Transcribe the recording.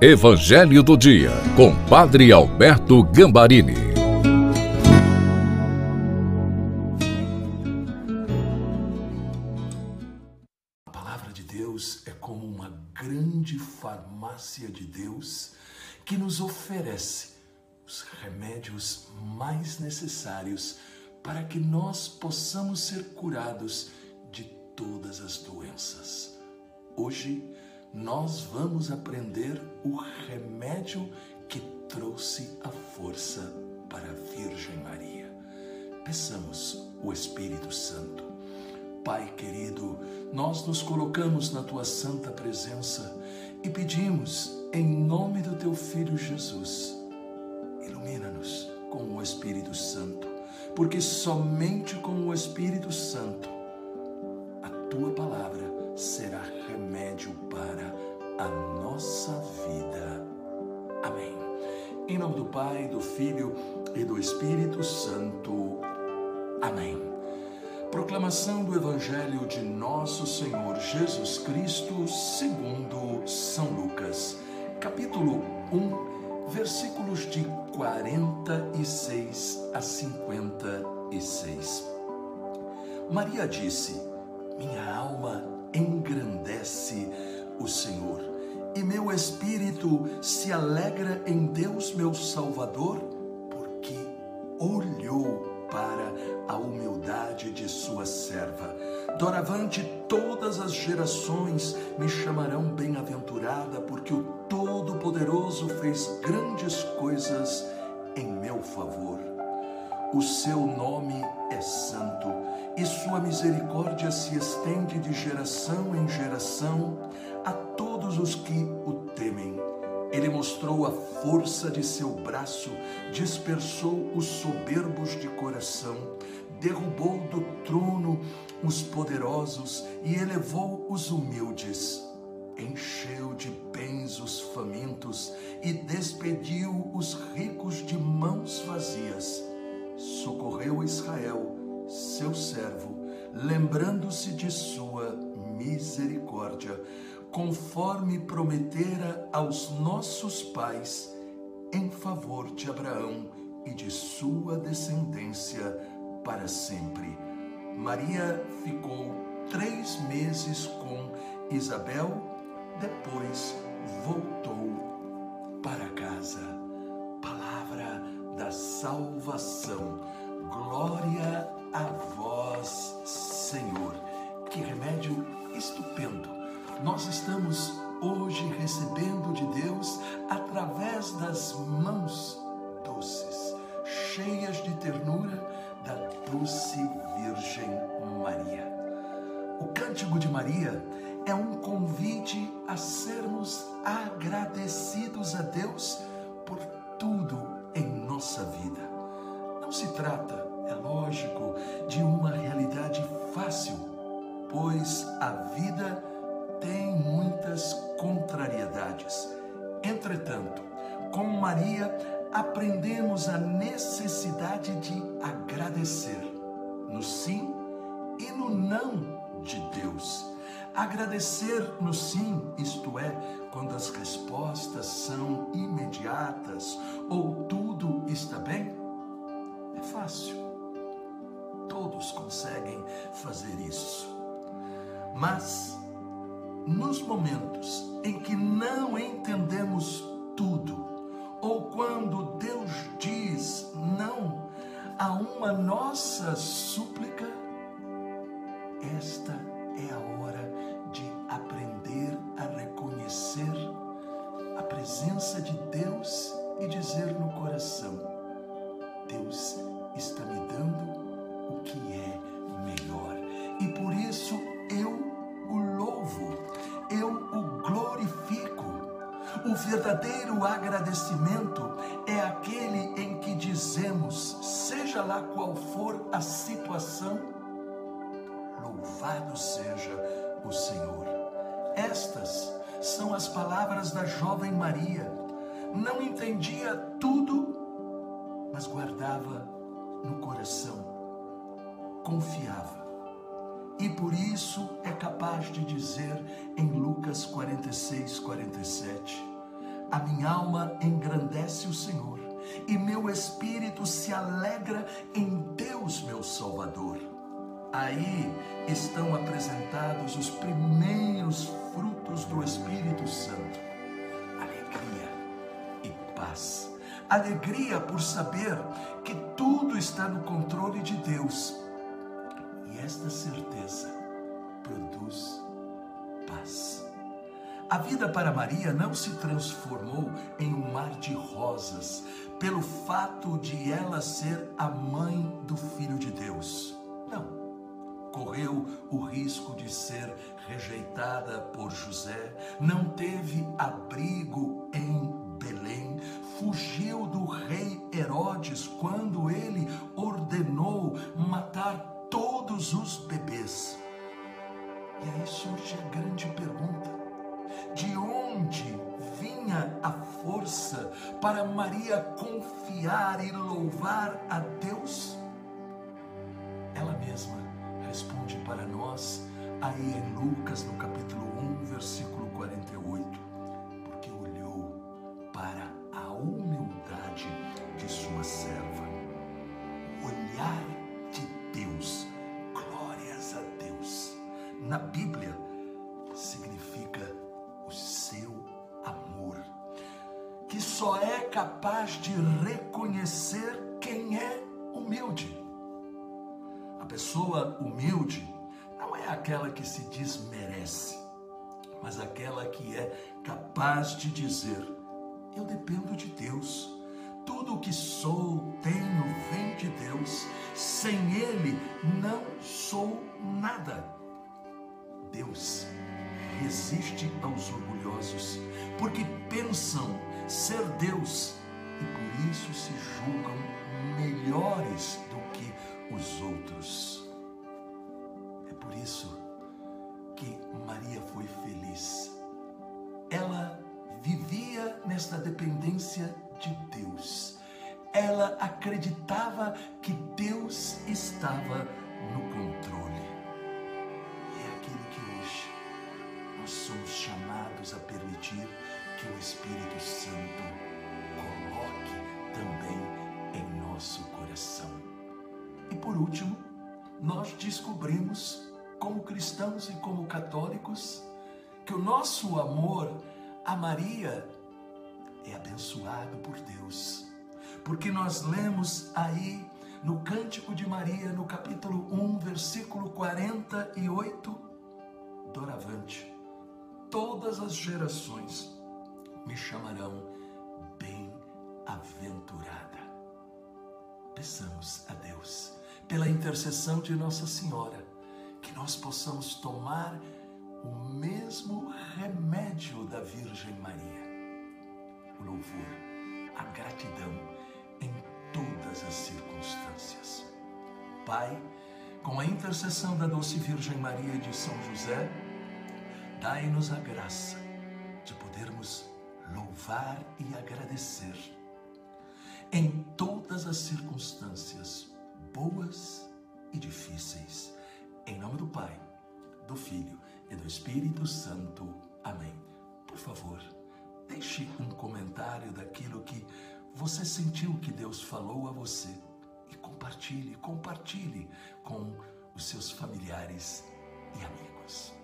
Evangelho do Dia, com Padre Alberto Gambarini. A palavra de Deus é como uma grande farmácia de Deus que nos oferece os remédios mais necessários para que nós possamos ser curados de todas as doenças. Hoje, nós vamos aprender o remédio que trouxe a força para a Virgem Maria. Peçamos o Espírito Santo. Pai querido, nós nos colocamos na tua santa presença e pedimos, em nome do teu Filho Jesus, ilumina-nos com o Espírito Santo, porque somente com o Espírito Santo a tua palavra será remédio para a nossa vida. Amém. Em nome do Pai, do Filho e do Espírito Santo. Amém. Proclamação do Evangelho de Nosso Senhor Jesus Cristo, segundo São Lucas, capítulo 1, versículos de 46 a 56. Maria disse: Minha alma engrandece o Senhor, e meu espírito se alegra em Deus, meu Salvador, porque olhou para a humildade de sua serva. Doravante todas as gerações me chamarão bem-aventurada, porque o Todo-Poderoso fez grandes coisas em meu favor. O seu nome é santo e sua misericórdia se estende de geração em geração a todos os que o temem. Ele mostrou a força de seu braço, dispersou os soberbos de coração, derrubou do trono os poderosos e elevou os humildes. Misericórdia, conforme prometera aos nossos pais, em favor de Abraão e de sua descendência para sempre. Maria ficou três meses com Isabel, depois voltou para casa. Palavra da salvação. Glória a vós, Senhor. Que remédio estupendo. Nós estamos hoje recebendo de Deus através das mãos doces, cheias de ternura da doce Virgem Maria. O Cântico de Maria é um convite a sermos agradecidos a Deus por tudo em nossa vida. Não se trata é lógico, de uma realidade fácil, pois a vida tem muitas contrariedades. Entretanto, com Maria, aprendemos a necessidade de agradecer no sim e no não de Deus. Agradecer no sim, isto é, quando as respostas são imediatas ou tudo está bem, é fácil todos conseguem fazer isso. Mas nos momentos em que não entendemos tudo, ou quando Deus diz não a uma nossa súplica, esta é a hora de aprender a reconhecer a presença de Deus e dizer no coração: verdadeiro agradecimento é aquele em que dizemos, seja lá qual for a situação, louvado seja o Senhor. Estas são as palavras da jovem Maria. Não entendia tudo, mas guardava no coração confiava. E por isso é capaz de dizer em Lucas 46, 47: A minha alma engrandece o Senhor, e meu espírito se alegra em Deus, meu Salvador. Aí estão apresentados os primeiros frutos do Espírito Santo: alegria e paz. Alegria por saber que tudo está no controle de Deus. E esta certeza produz paz. A vida para Maria não se transformou em um mar de rosas pelo fato de ela ser a mãe do Filho de Deus. Não. Correu o risco de ser rejeitada por José, não teve abrigo em Belém, fugiu do rei Herodes quando ele ordenou matar todos os bebês. E aí surge a grande pergunta a força para Maria confiar e louvar a Deus? Ela mesma responde para nós aí em Lucas, no capítulo 1, versículo 48, porque olhou para a humildade de sua serva. Olhar de Deus, glórias a Deus. Na Bíblia, só é capaz de reconhecer quem é humilde. A pessoa humilde não é aquela que se desmerece, mas aquela que é capaz de dizer: Eu dependo de Deus. Tudo o que sou, tenho, vem de Deus. Sem Ele não sou nada. Deus resiste aos orgulhosos, porque pensam ser Deus e por isso se julgam melhores do que os outros. É por isso que Maria foi feliz. Ela vivia nesta dependência de Deus. Ela acreditava que Deus estava no controle. E é aquilo que hoje nós somos chamados a permitir que o Espírito Santo coloque também em nosso coração. E por último, nós descobrimos, como cristãos e como católicos, que o nosso amor a Maria é abençoado por Deus. Porque nós lemos aí no Cântico de Maria, no capítulo 1, versículo 48, doravante. Todas as gerações me chamarão bem-aventurada. Peçamos a Deus, pela intercessão de Nossa Senhora, que nós possamos tomar o mesmo remédio da Virgem Maria: o louvor, a gratidão em todas as circunstâncias. Pai, com a intercessão da doce Virgem Maria e de São José, dai-nos a graça de podermos louvar e agradecer em todas as circunstâncias, boas e difíceis. Em nome do Pai, do Filho e do Espírito Santo. Amém. Por favor, deixe um comentário daquilo que você sentiu que Deus falou a você e compartilhe, compartilhe com os seus familiares e amigos.